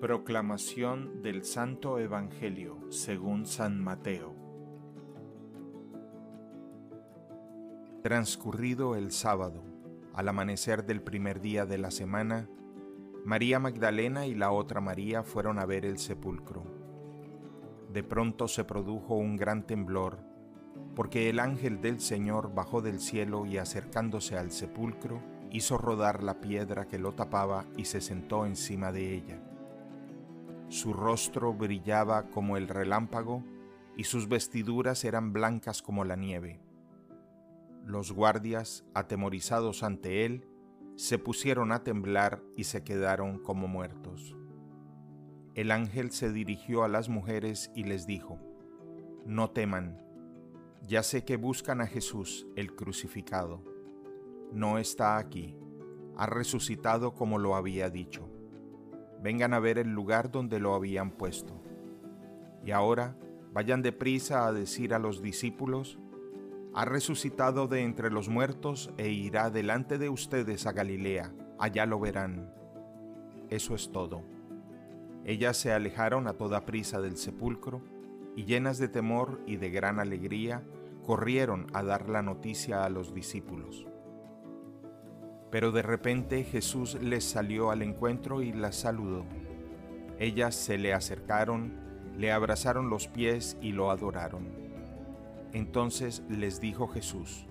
Proclamación del Santo Evangelio según San Mateo. Transcurrido el sábado, al amanecer del primer día de la semana, María Magdalena y la otra María fueron a ver el sepulcro. De pronto se produjo un gran temblor, porque el ángel del Señor bajó del cielo y acercándose al sepulcro, hizo rodar la piedra que lo tapaba y se sentó encima de ella su rostro brillaba como el relámpago y sus vestiduras eran blancas como la nieve. Los guardias, atemorizados ante él, se pusieron a temblar y se quedaron como muertos. El ángel se dirigió a las mujeres y les dijo, No teman, ya sé que buscan a Jesús, el crucificado. No está aquí, ha resucitado como lo había dicho vengan a ver el lugar donde lo habían puesto. Y ahora vayan deprisa a decir a los discípulos, ha resucitado de entre los muertos e irá delante de ustedes a Galilea, allá lo verán. Eso es todo. Ellas se alejaron a toda prisa del sepulcro y llenas de temor y de gran alegría, corrieron a dar la noticia a los discípulos. Pero de repente Jesús les salió al encuentro y las saludó. Ellas se le acercaron, le abrazaron los pies y lo adoraron. Entonces les dijo Jesús,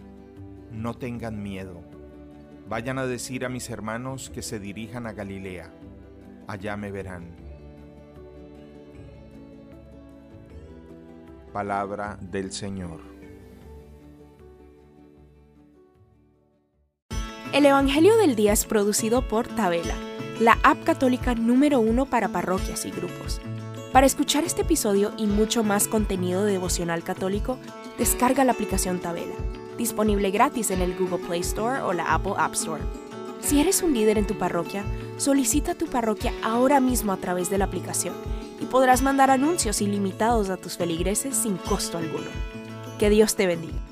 no tengan miedo, vayan a decir a mis hermanos que se dirijan a Galilea, allá me verán. Palabra del Señor. El Evangelio del Día es producido por Tabela, la app católica número uno para parroquias y grupos. Para escuchar este episodio y mucho más contenido devocional católico, descarga la aplicación Tabela, disponible gratis en el Google Play Store o la Apple App Store. Si eres un líder en tu parroquia, solicita tu parroquia ahora mismo a través de la aplicación y podrás mandar anuncios ilimitados a tus feligreses sin costo alguno. Que Dios te bendiga.